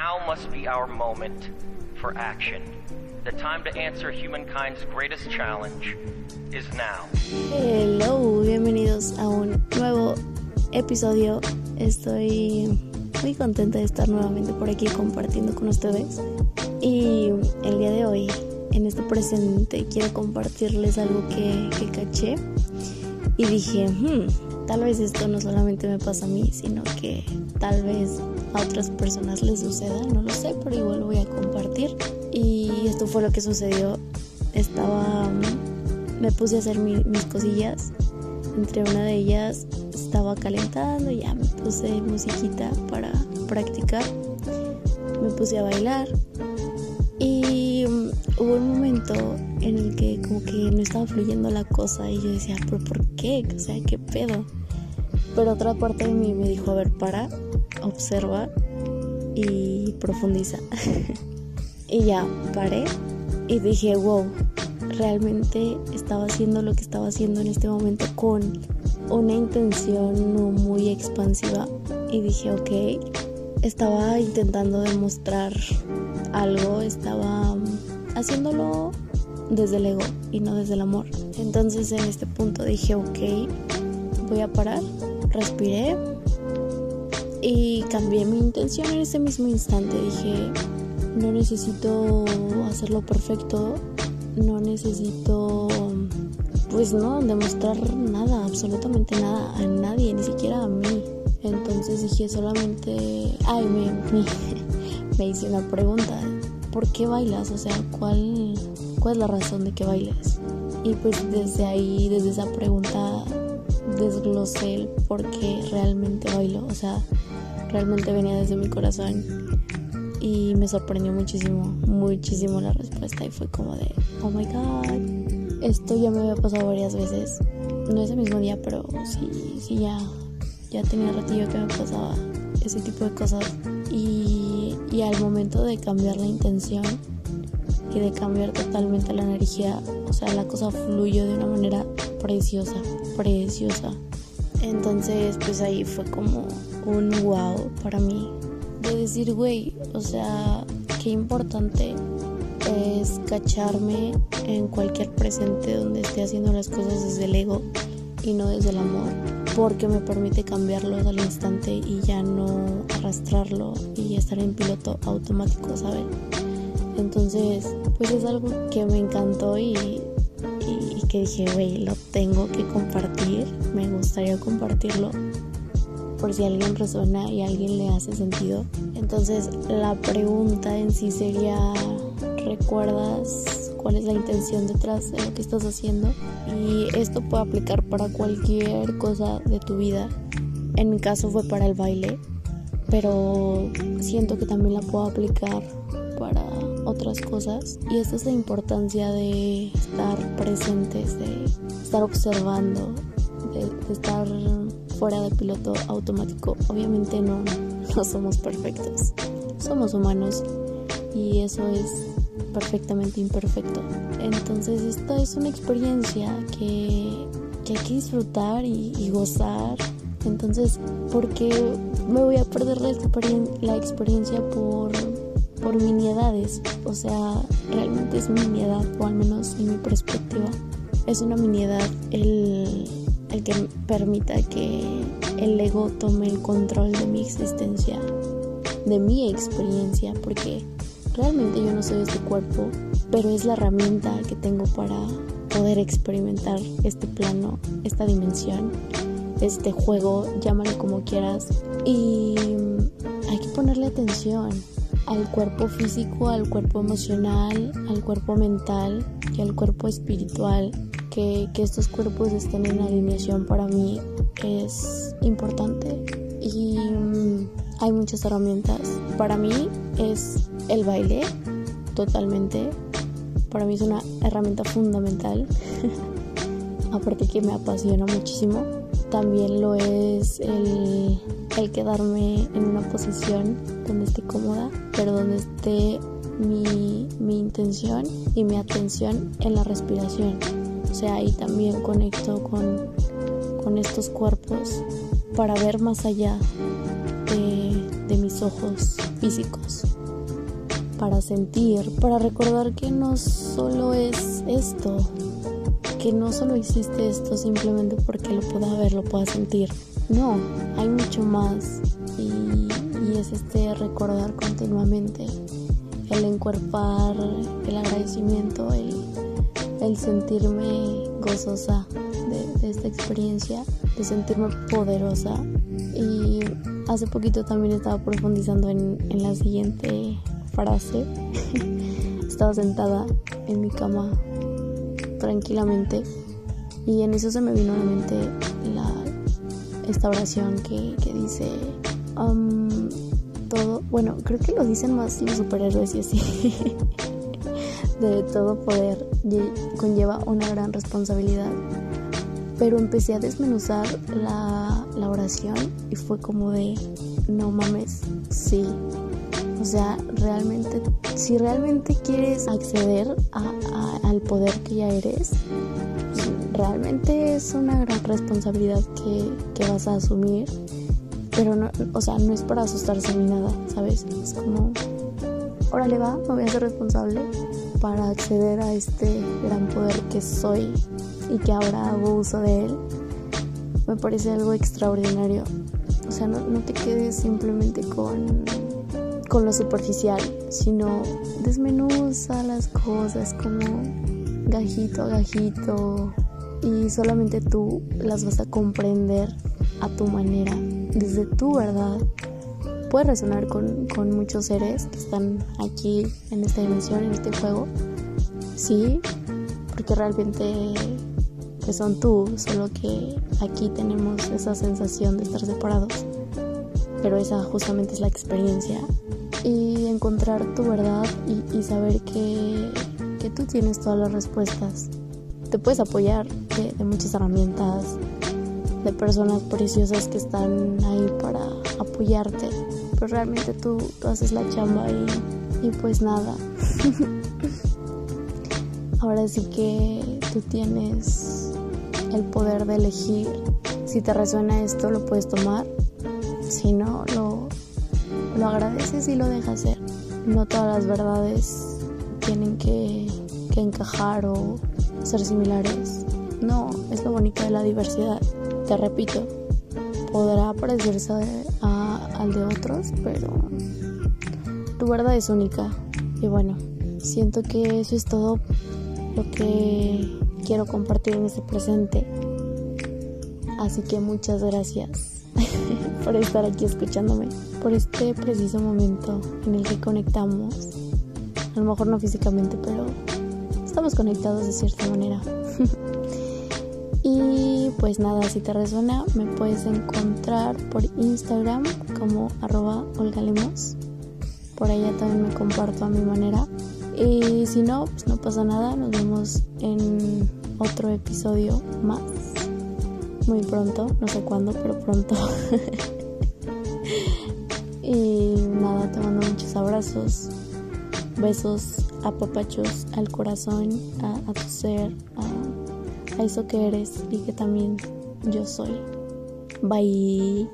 now must be our moment for action. The time to answer humankind's greatest challenge is now. Hello, bienvenidos a un nuevo episodio. Estoy muy contenta de estar nuevamente por aquí compartiendo con ustedes. Y el día de hoy, en este presente, quiero compartirles algo que, que caché. Y dije, hmm, tal vez esto no solamente me pasa a mí, sino que tal vez a otras personas les suceda, no lo sé, pero igual lo voy a compartir. Y esto fue lo que sucedió. Estaba, me puse a hacer mis cosillas. Entre una de ellas estaba calentando, ya me puse musiquita para practicar. Me puse a bailar. Y hubo un momento en el que como que no estaba fluyendo la cosa y yo decía, pero ¿por qué? O sea, ¿qué pedo? Pero otra parte de mí me dijo, a ver, para, observa y profundiza. y ya, paré y dije, wow, realmente estaba haciendo lo que estaba haciendo en este momento con una intención no muy expansiva. Y dije, ok, estaba intentando demostrar algo, estaba haciéndolo desde el ego y no desde el amor. Entonces en este punto dije, ok, voy a parar respiré y cambié mi intención en ese mismo instante. Dije, no necesito hacerlo perfecto, no necesito, pues no, demostrar nada, absolutamente nada a nadie, ni siquiera a mí. Entonces dije solamente, ay, me, me, hice una pregunta, ¿por qué bailas? O sea, ¿cuál, ¿cuál es la razón de que bailes? Y pues desde ahí, desde esa pregunta, desglosé el por qué realmente bailo. O sea, realmente venía desde mi corazón. Y me sorprendió muchísimo, muchísimo la respuesta. Y fue como de, oh my god, esto ya me había pasado varias veces. No ese mismo día, pero sí, sí, ya, ya tenía ratillo que me pasaba ese tipo de cosas. Y, y al momento de cambiar la intención y de cambiar totalmente la energía, o sea, la cosa fluyó de una manera preciosa, preciosa. Entonces, pues ahí fue como un wow para mí. De decir, güey, o sea, qué importante es cacharme en cualquier presente donde esté haciendo las cosas desde el ego y no desde el amor, porque me permite cambiarlo al instante y ya no arrastrarlo y estar en piloto automático, ¿sabes? Entonces, pues es algo que me encantó y que dije, güey, lo tengo que compartir, me gustaría compartirlo por si alguien resuena y a alguien le hace sentido. Entonces la pregunta en sí sería, ¿recuerdas cuál es la intención detrás de lo que estás haciendo? Y esto puede aplicar para cualquier cosa de tu vida. En mi caso fue para el baile, pero siento que también la puedo aplicar para otras cosas y esta es la importancia de estar presentes, de estar observando, de, estar fuera de piloto automático. Obviamente no, no somos perfectos, somos humanos y eso es perfectamente imperfecto. Entonces esto es una experiencia que, hay que disfrutar y, y gozar. Entonces, ¿por qué me voy a perder la, la experiencia por por miniedades, o sea, realmente es miniedad, o al menos en mi perspectiva, es una miniedad el, el que permita que el ego tome el control de mi existencia, de mi experiencia, porque realmente yo no soy este cuerpo, pero es la herramienta que tengo para poder experimentar este plano, esta dimensión, este juego, llámalo como quieras, y hay que ponerle atención al cuerpo físico, al cuerpo emocional, al cuerpo mental y al cuerpo espiritual. Que, estos cuerpos estén en alineación para mí es importante y mm, hay muchas herramientas. Para mí es el baile, totalmente. Para mí es una herramienta fundamental. Aparte que me apasiona muchísimo. También lo es el el quedarme en una posición donde esté cómoda, pero donde esté mi, intención y mi atención en la respiración. O sea, ahí también conecto con, con estos cuerpos para ver más allá de, de mis ojos físicos para sentir, para recordar que no solo es esto, que no solo existe esto simplemente porque lo pueda ver, lo pueda sentir. No, hay mucho más y, es este recordar continuamente, el encuerpar, el agradecimiento, el, el sentirme gozosa de, esta experiencia, de sentirme poderosa. Y hace poquito también estaba profundizando en, en la siguiente frase. estaba sentada en mi cama tranquilamente y en eso se me vino a la mente la, esta oración que, que dice um, todo, bueno, creo que lo dicen más los superhéroes y así. de todo poder conlleva una gran responsabilidad. Pero empecé a desmenuzar la, la oración y fue como de, no mames, sí, o sea, realmente, si realmente quieres acceder al poder que ya eres, realmente es una gran responsabilidad que, vas a asumir. Pero no, o sea, no es para asustarse ni nada, ¿sabes? Es como, órale va, me voy a ser responsable para acceder a este gran poder que soy y que ahora hago uso de él. Me parece algo extraordinario. O sea, no, no te quedes simplemente con con lo superficial, sino desmenuza las cosas como gajito a gajito y solamente tú las vas a comprender a tu manera, desde tu verdad. Puede resonar con, con muchos seres que están aquí en esta dimensión, en este juego. Sí, porque realmente pues son tú, solo que aquí tenemos esa sensación de estar separados. Pero esa justamente es la experiencia y encontrar tu verdad y, saber que, que, tú tienes todas las respuestas. Te puedes apoyar de, muchas herramientas, de personas preciosas que están ahí para apoyarte, pero realmente tú, tú haces la chamba y, y pues nada. Ahora sí que tú tienes el poder de elegir. Si te resuena esto, lo puedes tomar. Si no, lo, lo agradeces y lo dejas ser. No todas las verdades tienen que, encajar o ser similares. No, es lo bonito de la diversidad. Te repito, podrá parecerse al de otros, pero tu verdad es única. Y bueno, siento que eso es todo lo que quiero compartir en este presente. Así que muchas gracias. por estar aquí escuchándome, por este preciso momento en el que conectamos. A lo mejor no físicamente, pero estamos conectados de cierta manera. y pues nada, si te resuena, me puedes encontrar por Instagram como arroba olgalemos. Por allá también me comparto a mi manera. Y si no, pues no pasa nada. Nos vemos en otro episodio más muy pronto, no sé cuándo, pero pronto. y nada, te mando muchos abrazos, besos, apapachos al corazón, a, tu ser, a, a eso que eres y que también yo soy. Bye.